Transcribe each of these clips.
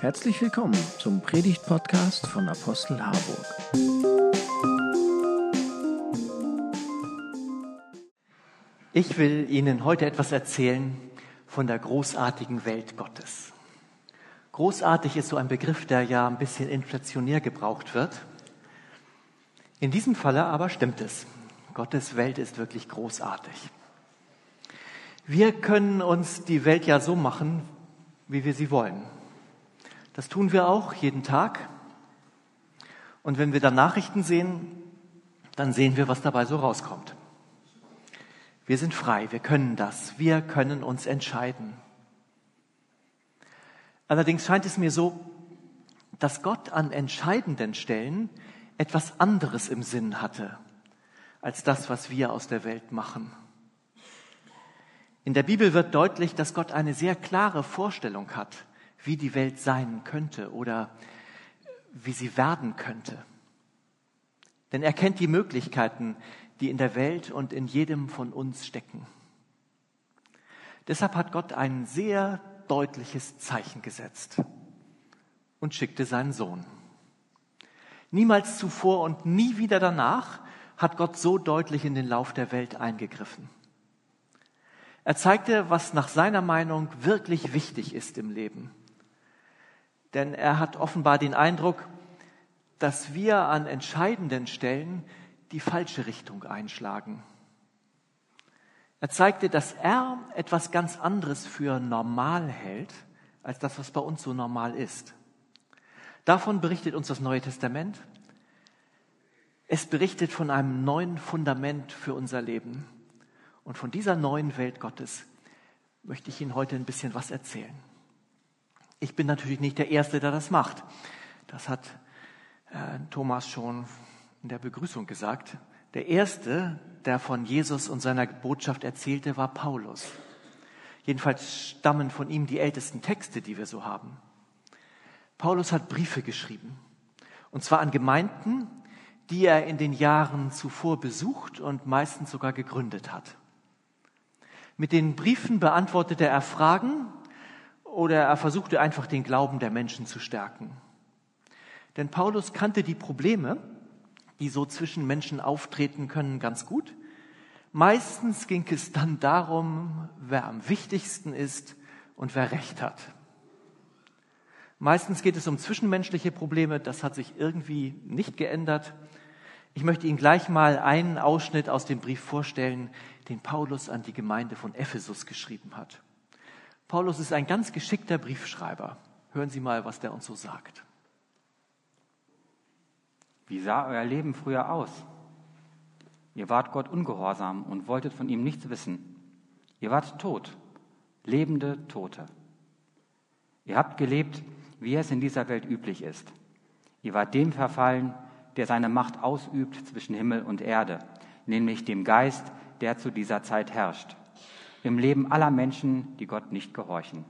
Herzlich willkommen zum Predigt-Podcast von Apostel Harburg. Ich will Ihnen heute etwas erzählen von der großartigen Welt Gottes. Großartig ist so ein Begriff, der ja ein bisschen inflationär gebraucht wird. In diesem Falle aber stimmt es. Gottes Welt ist wirklich großartig. Wir können uns die Welt ja so machen, wie wir sie wollen. Das tun wir auch jeden Tag. Und wenn wir dann Nachrichten sehen, dann sehen wir, was dabei so rauskommt. Wir sind frei, wir können das, wir können uns entscheiden. Allerdings scheint es mir so, dass Gott an entscheidenden Stellen etwas anderes im Sinn hatte als das, was wir aus der Welt machen. In der Bibel wird deutlich, dass Gott eine sehr klare Vorstellung hat, wie die Welt sein könnte oder wie sie werden könnte. Denn er kennt die Möglichkeiten, die in der Welt und in jedem von uns stecken. Deshalb hat Gott ein sehr deutliches Zeichen gesetzt und schickte seinen Sohn. Niemals zuvor und nie wieder danach hat Gott so deutlich in den Lauf der Welt eingegriffen. Er zeigte, was nach seiner Meinung wirklich wichtig ist im Leben. Denn er hat offenbar den Eindruck, dass wir an entscheidenden Stellen die falsche Richtung einschlagen. Er zeigte, dass er etwas ganz anderes für normal hält, als das, was bei uns so normal ist. Davon berichtet uns das Neue Testament. Es berichtet von einem neuen Fundament für unser Leben. Und von dieser neuen Welt Gottes möchte ich Ihnen heute ein bisschen was erzählen. Ich bin natürlich nicht der Erste, der das macht. Das hat äh, Thomas schon in der Begrüßung gesagt. Der Erste, der von Jesus und seiner Botschaft erzählte, war Paulus. Jedenfalls stammen von ihm die ältesten Texte, die wir so haben. Paulus hat Briefe geschrieben. Und zwar an Gemeinden, die er in den Jahren zuvor besucht und meistens sogar gegründet hat. Mit den Briefen beantwortete er Fragen oder er versuchte einfach den Glauben der Menschen zu stärken. Denn Paulus kannte die Probleme, die so zwischen Menschen auftreten können, ganz gut. Meistens ging es dann darum, wer am wichtigsten ist und wer recht hat. Meistens geht es um zwischenmenschliche Probleme, das hat sich irgendwie nicht geändert. Ich möchte Ihnen gleich mal einen Ausschnitt aus dem Brief vorstellen, den Paulus an die Gemeinde von Ephesus geschrieben hat. Paulus ist ein ganz geschickter Briefschreiber. Hören Sie mal, was der uns so sagt. Wie sah euer Leben früher aus? Ihr wart Gott ungehorsam und wolltet von ihm nichts wissen. Ihr wart tot, lebende Tote. Ihr habt gelebt, wie es in dieser Welt üblich ist. Ihr wart dem verfallen, der seine Macht ausübt zwischen Himmel und Erde, nämlich dem Geist, der zu dieser Zeit herrscht, im Leben aller Menschen, die Gott nicht gehorchen.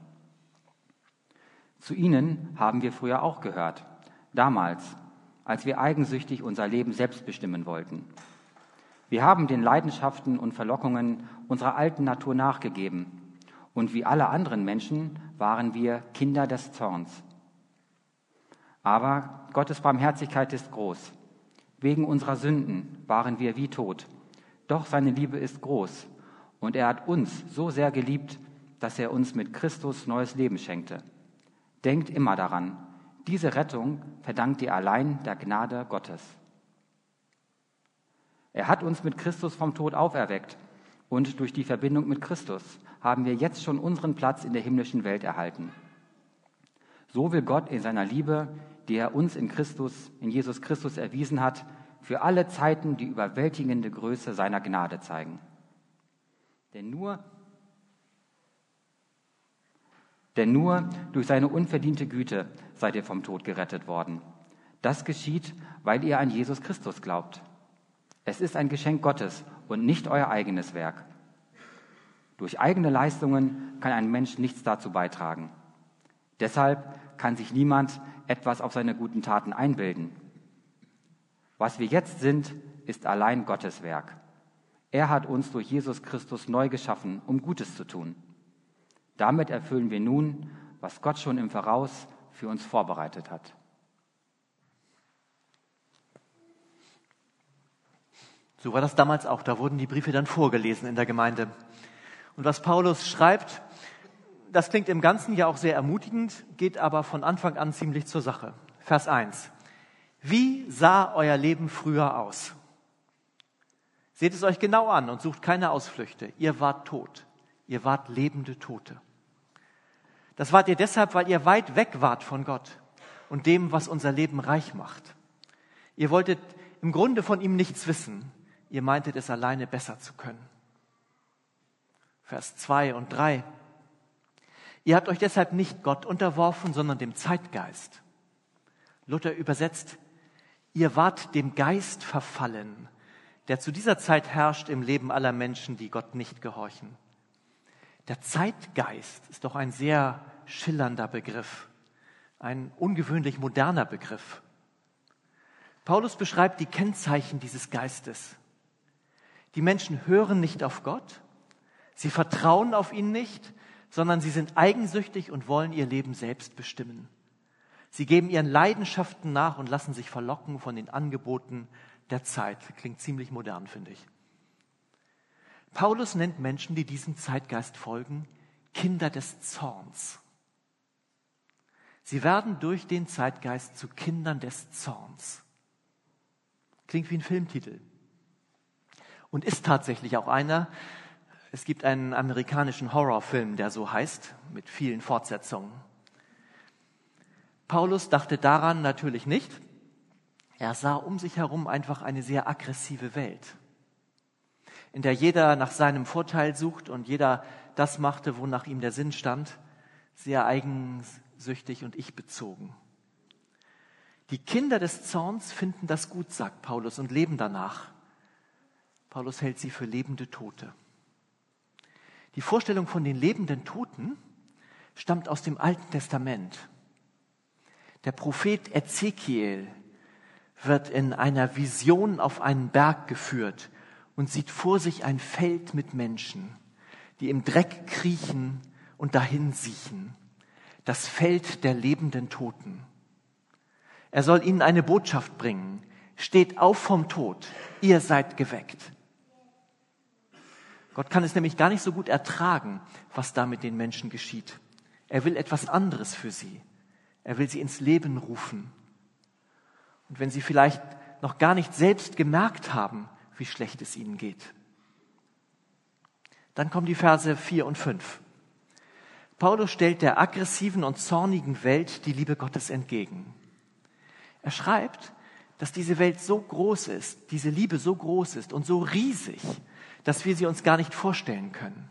Zu ihnen haben wir früher auch gehört, damals, als wir eigensüchtig unser Leben selbst bestimmen wollten. Wir haben den Leidenschaften und Verlockungen unserer alten Natur nachgegeben, und wie alle anderen Menschen waren wir Kinder des Zorns. Aber Gottes Barmherzigkeit ist groß. Wegen unserer Sünden waren wir wie tot. Doch seine Liebe ist groß und er hat uns so sehr geliebt, dass er uns mit Christus neues Leben schenkte. Denkt immer daran, diese Rettung verdankt ihr allein der Gnade Gottes. Er hat uns mit Christus vom Tod auferweckt und durch die Verbindung mit Christus haben wir jetzt schon unseren Platz in der himmlischen Welt erhalten. So will Gott in seiner Liebe die er uns in Christus, in Jesus Christus erwiesen hat, für alle Zeiten die überwältigende Größe seiner Gnade zeigen. Denn nur, denn nur durch seine unverdiente Güte seid ihr vom Tod gerettet worden. Das geschieht, weil ihr an Jesus Christus glaubt. Es ist ein Geschenk Gottes und nicht euer eigenes Werk. Durch eigene Leistungen kann ein Mensch nichts dazu beitragen. Deshalb kann sich niemand etwas auf seine guten Taten einbilden. Was wir jetzt sind, ist allein Gottes Werk. Er hat uns durch Jesus Christus neu geschaffen, um Gutes zu tun. Damit erfüllen wir nun, was Gott schon im Voraus für uns vorbereitet hat. So war das damals auch. Da wurden die Briefe dann vorgelesen in der Gemeinde. Und was Paulus schreibt, das klingt im Ganzen ja auch sehr ermutigend, geht aber von Anfang an ziemlich zur Sache. Vers 1. Wie sah euer Leben früher aus? Seht es euch genau an und sucht keine Ausflüchte. Ihr wart tot. Ihr wart lebende Tote. Das wart ihr deshalb, weil ihr weit weg wart von Gott und dem, was unser Leben reich macht. Ihr wolltet im Grunde von ihm nichts wissen. Ihr meintet es alleine besser zu können. Vers 2 und 3. Ihr habt euch deshalb nicht Gott unterworfen, sondern dem Zeitgeist. Luther übersetzt, ihr wart dem Geist verfallen, der zu dieser Zeit herrscht im Leben aller Menschen, die Gott nicht gehorchen. Der Zeitgeist ist doch ein sehr schillernder Begriff, ein ungewöhnlich moderner Begriff. Paulus beschreibt die Kennzeichen dieses Geistes. Die Menschen hören nicht auf Gott, sie vertrauen auf ihn nicht, sondern sie sind eigensüchtig und wollen ihr Leben selbst bestimmen. Sie geben ihren Leidenschaften nach und lassen sich verlocken von den Angeboten der Zeit. Klingt ziemlich modern, finde ich. Paulus nennt Menschen, die diesem Zeitgeist folgen, Kinder des Zorns. Sie werden durch den Zeitgeist zu Kindern des Zorns. Klingt wie ein Filmtitel. Und ist tatsächlich auch einer, es gibt einen amerikanischen Horrorfilm, der so heißt, mit vielen Fortsetzungen. Paulus dachte daran natürlich nicht. Er sah um sich herum einfach eine sehr aggressive Welt, in der jeder nach seinem Vorteil sucht und jeder das machte, wonach ihm der Sinn stand, sehr eigensüchtig und ich-bezogen. Die Kinder des Zorns finden das gut, sagt Paulus, und leben danach. Paulus hält sie für lebende Tote. Die Vorstellung von den lebenden Toten stammt aus dem Alten Testament. Der Prophet Ezekiel wird in einer Vision auf einen Berg geführt und sieht vor sich ein Feld mit Menschen, die im Dreck kriechen und dahin siechen. Das Feld der lebenden Toten. Er soll ihnen eine Botschaft bringen. Steht auf vom Tod, ihr seid geweckt. Gott kann es nämlich gar nicht so gut ertragen, was da mit den Menschen geschieht. Er will etwas anderes für sie. Er will sie ins Leben rufen. Und wenn sie vielleicht noch gar nicht selbst gemerkt haben, wie schlecht es ihnen geht. Dann kommen die Verse 4 und 5. Paulus stellt der aggressiven und zornigen Welt die Liebe Gottes entgegen. Er schreibt, dass diese Welt so groß ist, diese Liebe so groß ist und so riesig, dass wir sie uns gar nicht vorstellen können.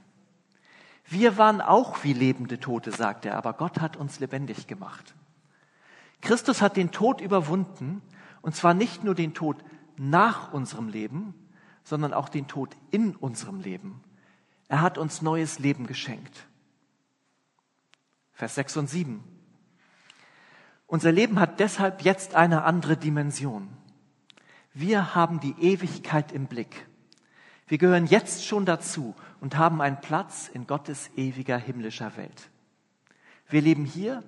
Wir waren auch wie lebende Tote, sagt er, aber Gott hat uns lebendig gemacht. Christus hat den Tod überwunden, und zwar nicht nur den Tod nach unserem Leben, sondern auch den Tod in unserem Leben. Er hat uns neues Leben geschenkt. Vers 6 und 7. Unser Leben hat deshalb jetzt eine andere Dimension. Wir haben die Ewigkeit im Blick. Wir gehören jetzt schon dazu und haben einen Platz in Gottes ewiger himmlischer Welt. Wir leben hier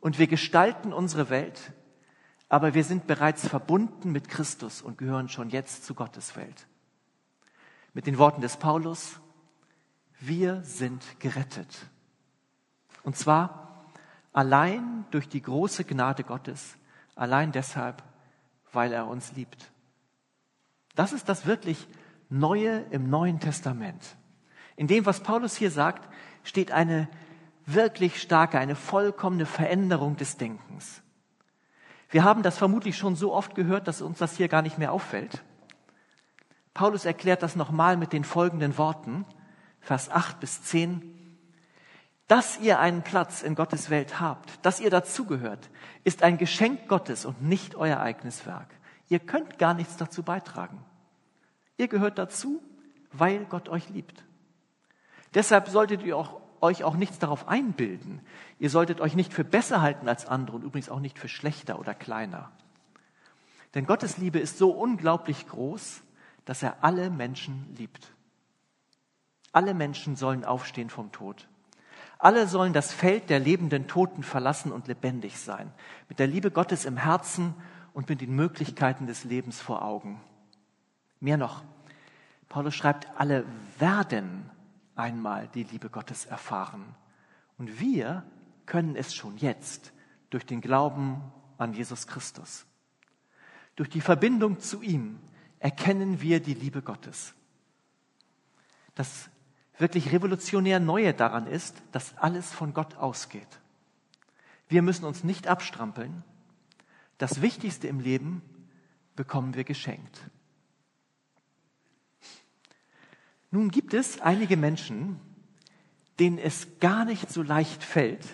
und wir gestalten unsere Welt, aber wir sind bereits verbunden mit Christus und gehören schon jetzt zu Gottes Welt. Mit den Worten des Paulus, wir sind gerettet. Und zwar allein durch die große Gnade Gottes, allein deshalb, weil er uns liebt. Das ist das wirklich Neue im Neuen Testament. In dem, was Paulus hier sagt, steht eine wirklich starke, eine vollkommene Veränderung des Denkens. Wir haben das vermutlich schon so oft gehört, dass uns das hier gar nicht mehr auffällt. Paulus erklärt das nochmal mit den folgenden Worten, Vers 8 bis 10. Dass ihr einen Platz in Gottes Welt habt, dass ihr dazugehört, ist ein Geschenk Gottes und nicht euer eigenes Werk. Ihr könnt gar nichts dazu beitragen. Ihr gehört dazu, weil Gott euch liebt. Deshalb solltet ihr auch, euch auch nichts darauf einbilden. Ihr solltet euch nicht für besser halten als andere und übrigens auch nicht für schlechter oder kleiner. Denn Gottes Liebe ist so unglaublich groß, dass er alle Menschen liebt. Alle Menschen sollen aufstehen vom Tod. Alle sollen das Feld der lebenden Toten verlassen und lebendig sein, mit der Liebe Gottes im Herzen und mit den Möglichkeiten des Lebens vor Augen. Mehr noch, Paulus schreibt, alle werden einmal die Liebe Gottes erfahren. Und wir können es schon jetzt durch den Glauben an Jesus Christus. Durch die Verbindung zu ihm erkennen wir die Liebe Gottes. Das wirklich revolutionär Neue daran ist, dass alles von Gott ausgeht. Wir müssen uns nicht abstrampeln. Das Wichtigste im Leben bekommen wir geschenkt. Nun gibt es einige Menschen, denen es gar nicht so leicht fällt,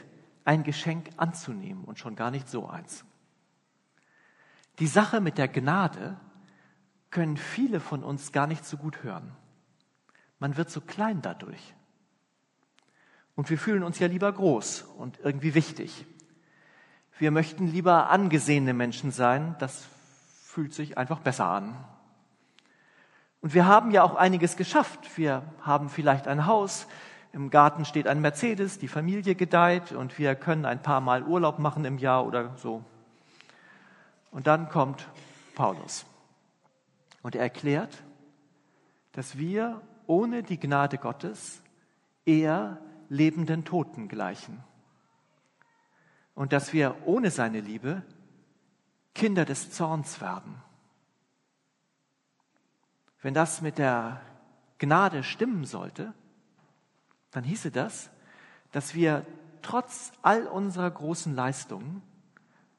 ein Geschenk anzunehmen und schon gar nicht so eins. Die Sache mit der Gnade können viele von uns gar nicht so gut hören. Man wird so klein dadurch. Und wir fühlen uns ja lieber groß und irgendwie wichtig. Wir möchten lieber angesehene Menschen sein. Das fühlt sich einfach besser an. Und wir haben ja auch einiges geschafft. Wir haben vielleicht ein Haus, im Garten steht ein Mercedes, die Familie gedeiht und wir können ein paar Mal Urlaub machen im Jahr oder so. Und dann kommt Paulus und er erklärt, dass wir ohne die Gnade Gottes eher lebenden Toten gleichen. Und dass wir ohne seine Liebe Kinder des Zorns werden. Wenn das mit der Gnade stimmen sollte, dann hieße das, dass wir trotz all unserer großen Leistungen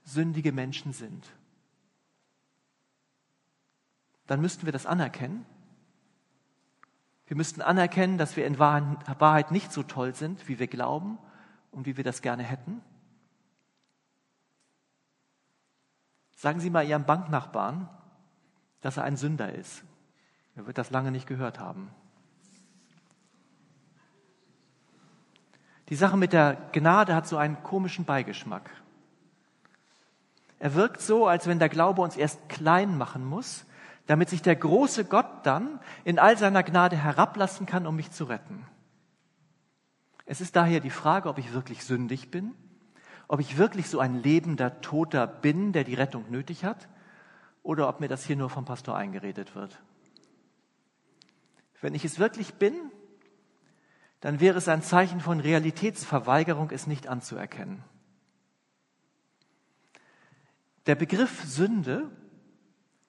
sündige Menschen sind. Dann müssten wir das anerkennen wir müssten anerkennen, dass wir in Wahrheit nicht so toll sind, wie wir glauben und wie wir das gerne hätten. Sagen Sie mal Ihrem Banknachbarn, dass er ein Sünder ist. Er wird das lange nicht gehört haben. Die Sache mit der Gnade hat so einen komischen Beigeschmack. Er wirkt so, als wenn der Glaube uns erst klein machen muss, damit sich der große Gott dann in all seiner Gnade herablassen kann, um mich zu retten. Es ist daher die Frage, ob ich wirklich sündig bin, ob ich wirklich so ein lebender Toter bin, der die Rettung nötig hat, oder ob mir das hier nur vom Pastor eingeredet wird. Wenn ich es wirklich bin, dann wäre es ein Zeichen von Realitätsverweigerung, es nicht anzuerkennen. Der Begriff Sünde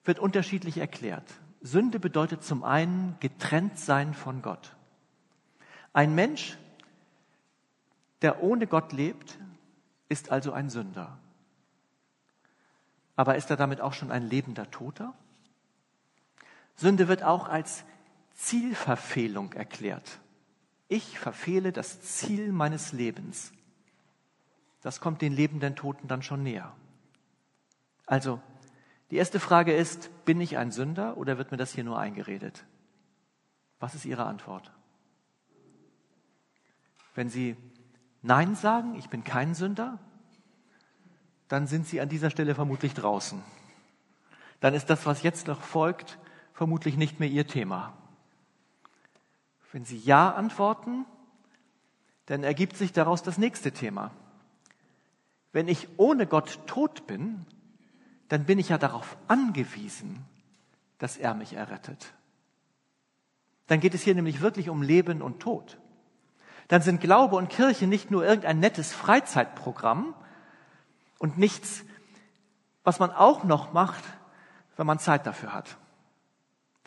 wird unterschiedlich erklärt. Sünde bedeutet zum einen getrennt sein von Gott. Ein Mensch, der ohne Gott lebt, ist also ein Sünder. Aber ist er damit auch schon ein lebender Toter? Sünde wird auch als Zielverfehlung erklärt. Ich verfehle das Ziel meines Lebens. Das kommt den lebenden Toten dann schon näher. Also die erste Frage ist, bin ich ein Sünder oder wird mir das hier nur eingeredet? Was ist Ihre Antwort? Wenn Sie Nein sagen, ich bin kein Sünder, dann sind Sie an dieser Stelle vermutlich draußen. Dann ist das, was jetzt noch folgt, vermutlich nicht mehr Ihr Thema. Wenn Sie Ja antworten, dann ergibt sich daraus das nächste Thema. Wenn ich ohne Gott tot bin, dann bin ich ja darauf angewiesen, dass er mich errettet. Dann geht es hier nämlich wirklich um Leben und Tod. Dann sind Glaube und Kirche nicht nur irgendein nettes Freizeitprogramm und nichts, was man auch noch macht, wenn man Zeit dafür hat.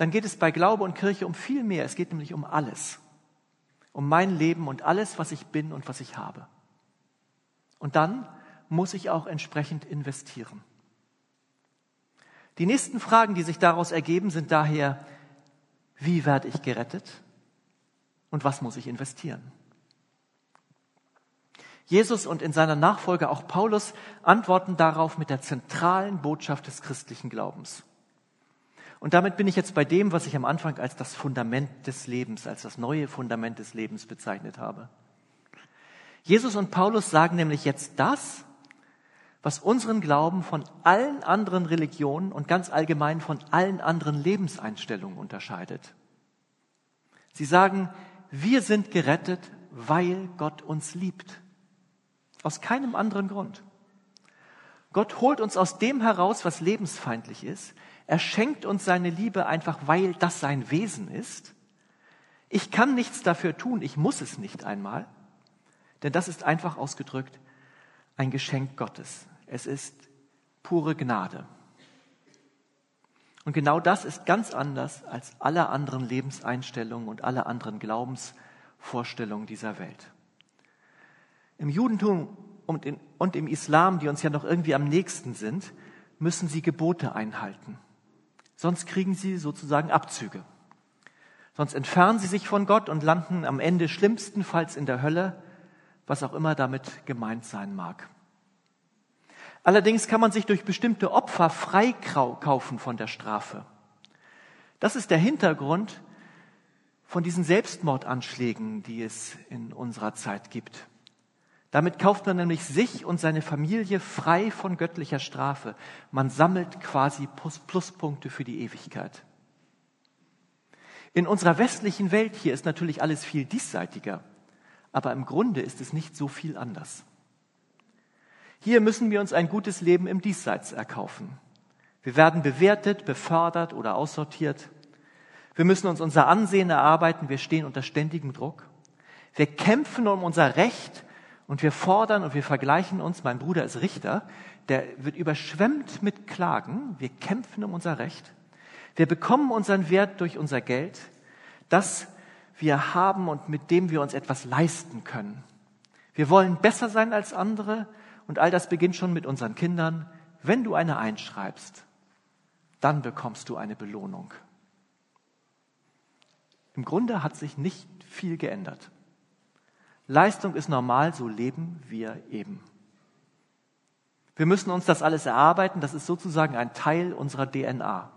Dann geht es bei Glaube und Kirche um viel mehr. Es geht nämlich um alles. Um mein Leben und alles, was ich bin und was ich habe. Und dann muss ich auch entsprechend investieren. Die nächsten Fragen, die sich daraus ergeben, sind daher, wie werde ich gerettet und was muss ich investieren? Jesus und in seiner Nachfolge auch Paulus antworten darauf mit der zentralen Botschaft des christlichen Glaubens. Und damit bin ich jetzt bei dem, was ich am Anfang als das Fundament des Lebens, als das neue Fundament des Lebens bezeichnet habe. Jesus und Paulus sagen nämlich jetzt das, was unseren Glauben von allen anderen Religionen und ganz allgemein von allen anderen Lebenseinstellungen unterscheidet. Sie sagen, wir sind gerettet weil Gott uns liebt. Aus keinem anderen Grund. Gott holt uns aus dem heraus, was lebensfeindlich ist. Er schenkt uns seine Liebe einfach, weil das sein Wesen ist. Ich kann nichts dafür tun, ich muss es nicht einmal, denn das ist einfach ausgedrückt ein Geschenk Gottes. Es ist pure Gnade. Und genau das ist ganz anders als alle anderen Lebenseinstellungen und alle anderen Glaubensvorstellungen dieser Welt. Im Judentum und, in, und im Islam, die uns ja noch irgendwie am nächsten sind, müssen sie Gebote einhalten. Sonst kriegen sie sozusagen Abzüge. Sonst entfernen sie sich von Gott und landen am Ende schlimmstenfalls in der Hölle, was auch immer damit gemeint sein mag. Allerdings kann man sich durch bestimmte Opfer freikaufen von der Strafe. Das ist der Hintergrund von diesen Selbstmordanschlägen, die es in unserer Zeit gibt. Damit kauft man nämlich sich und seine Familie frei von göttlicher Strafe. Man sammelt quasi Pluspunkte für die Ewigkeit. In unserer westlichen Welt hier ist natürlich alles viel diesseitiger, aber im Grunde ist es nicht so viel anders. Hier müssen wir uns ein gutes Leben im Diesseits erkaufen. Wir werden bewertet, befördert oder aussortiert. Wir müssen uns unser Ansehen erarbeiten. Wir stehen unter ständigem Druck. Wir kämpfen um unser Recht und wir fordern und wir vergleichen uns. Mein Bruder ist Richter. Der wird überschwemmt mit Klagen. Wir kämpfen um unser Recht. Wir bekommen unseren Wert durch unser Geld, das wir haben und mit dem wir uns etwas leisten können. Wir wollen besser sein als andere und all das beginnt schon mit unseren Kindern. Wenn du eine einschreibst, dann bekommst du eine Belohnung. Im Grunde hat sich nicht viel geändert. Leistung ist normal, so leben wir eben. Wir müssen uns das alles erarbeiten, das ist sozusagen ein Teil unserer DNA.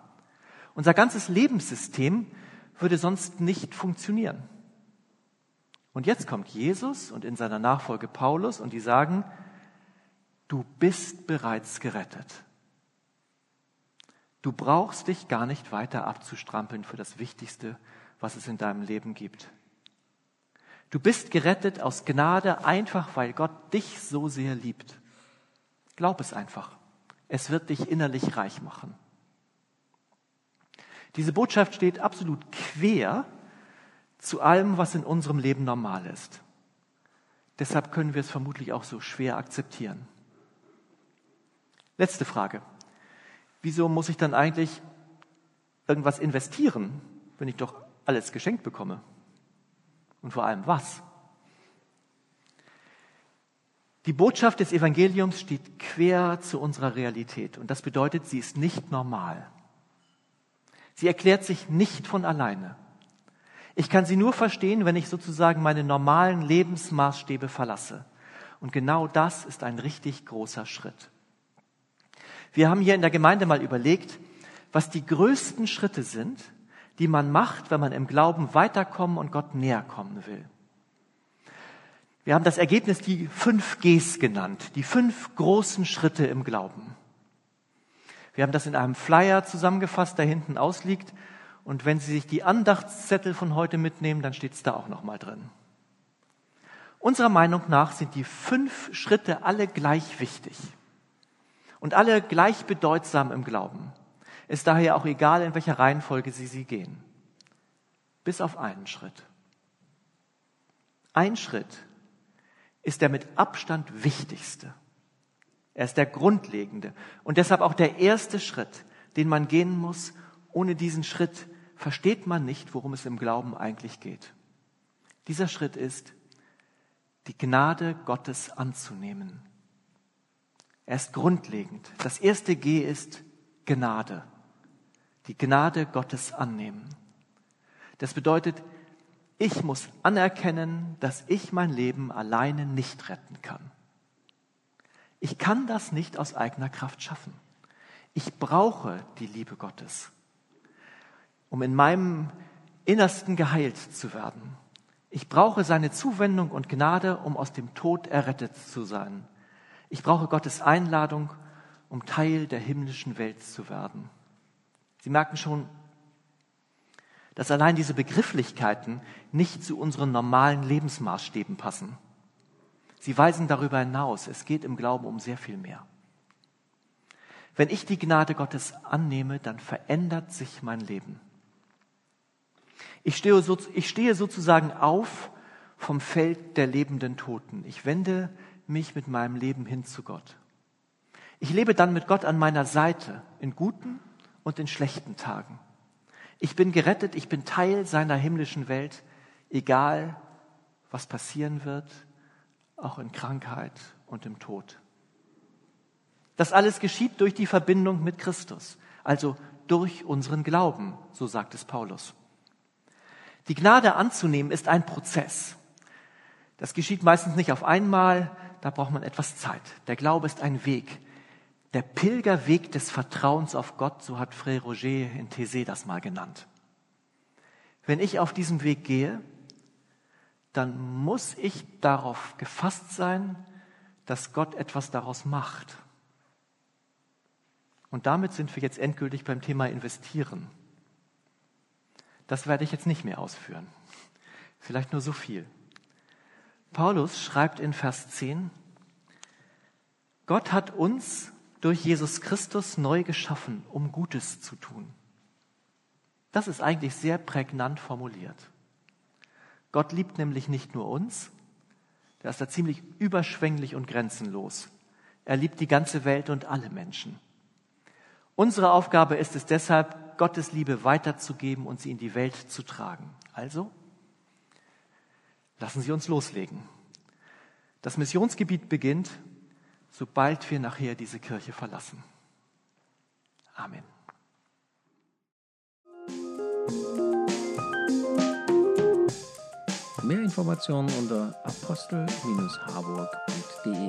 Unser ganzes Lebenssystem würde sonst nicht funktionieren. Und jetzt kommt Jesus und in seiner Nachfolge Paulus und die sagen, Du bist bereits gerettet. Du brauchst dich gar nicht weiter abzustrampeln für das Wichtigste, was es in deinem Leben gibt. Du bist gerettet aus Gnade einfach, weil Gott dich so sehr liebt. Glaub es einfach. Es wird dich innerlich reich machen. Diese Botschaft steht absolut quer zu allem, was in unserem Leben normal ist. Deshalb können wir es vermutlich auch so schwer akzeptieren. Letzte Frage. Wieso muss ich dann eigentlich irgendwas investieren, wenn ich doch alles geschenkt bekomme? Und vor allem was? Die Botschaft des Evangeliums steht quer zu unserer Realität und das bedeutet, sie ist nicht normal. Sie erklärt sich nicht von alleine. Ich kann sie nur verstehen, wenn ich sozusagen meine normalen Lebensmaßstäbe verlasse. Und genau das ist ein richtig großer Schritt. Wir haben hier in der Gemeinde mal überlegt, was die größten Schritte sind, die man macht, wenn man im Glauben weiterkommen und Gott näher kommen will. Wir haben das Ergebnis die fünf Gs genannt, die fünf großen Schritte im Glauben. Wir haben das in einem Flyer zusammengefasst, der hinten ausliegt. Und wenn Sie sich die Andachtszettel von heute mitnehmen, dann steht es da auch nochmal drin. Unserer Meinung nach sind die fünf Schritte alle gleich wichtig und alle gleich bedeutsam im Glauben. Ist daher auch egal, in welcher Reihenfolge sie sie gehen. Bis auf einen Schritt. Ein Schritt ist der mit Abstand wichtigste. Er ist der grundlegende und deshalb auch der erste Schritt, den man gehen muss. Ohne diesen Schritt versteht man nicht, worum es im Glauben eigentlich geht. Dieser Schritt ist, die Gnade Gottes anzunehmen er ist grundlegend. Das erste G ist Gnade. Die Gnade Gottes annehmen. Das bedeutet, ich muss anerkennen, dass ich mein Leben alleine nicht retten kann. Ich kann das nicht aus eigener Kraft schaffen. Ich brauche die Liebe Gottes, um in meinem Innersten geheilt zu werden. Ich brauche seine Zuwendung und Gnade, um aus dem Tod errettet zu sein. Ich brauche Gottes Einladung, um Teil der himmlischen Welt zu werden. Sie merken schon, dass allein diese Begrifflichkeiten nicht zu unseren normalen Lebensmaßstäben passen. Sie weisen darüber hinaus, es geht im Glauben um sehr viel mehr. Wenn ich die Gnade Gottes annehme, dann verändert sich mein Leben. Ich stehe, so, ich stehe sozusagen auf vom Feld der lebenden Toten. Ich wende mich mit meinem Leben hin zu Gott. Ich lebe dann mit Gott an meiner Seite in guten und in schlechten Tagen. Ich bin gerettet, ich bin Teil seiner himmlischen Welt, egal was passieren wird, auch in Krankheit und im Tod. Das alles geschieht durch die Verbindung mit Christus, also durch unseren Glauben, so sagt es Paulus. Die Gnade anzunehmen ist ein Prozess. Das geschieht meistens nicht auf einmal, da braucht man etwas Zeit. Der Glaube ist ein Weg. Der Pilgerweg des Vertrauens auf Gott, so hat Frère Roger in Thésée das mal genannt. Wenn ich auf diesem Weg gehe, dann muss ich darauf gefasst sein, dass Gott etwas daraus macht. Und damit sind wir jetzt endgültig beim Thema Investieren. Das werde ich jetzt nicht mehr ausführen. Vielleicht nur so viel. Paulus schreibt in Vers 10, Gott hat uns durch Jesus Christus neu geschaffen, um Gutes zu tun. Das ist eigentlich sehr prägnant formuliert. Gott liebt nämlich nicht nur uns, der ist da ziemlich überschwänglich und grenzenlos. Er liebt die ganze Welt und alle Menschen. Unsere Aufgabe ist es deshalb, Gottes Liebe weiterzugeben und sie in die Welt zu tragen. Also, lassen Sie uns loslegen. Das Missionsgebiet beginnt, sobald wir nachher diese Kirche verlassen. Amen. Mehr Informationen unter apostel-harburg.de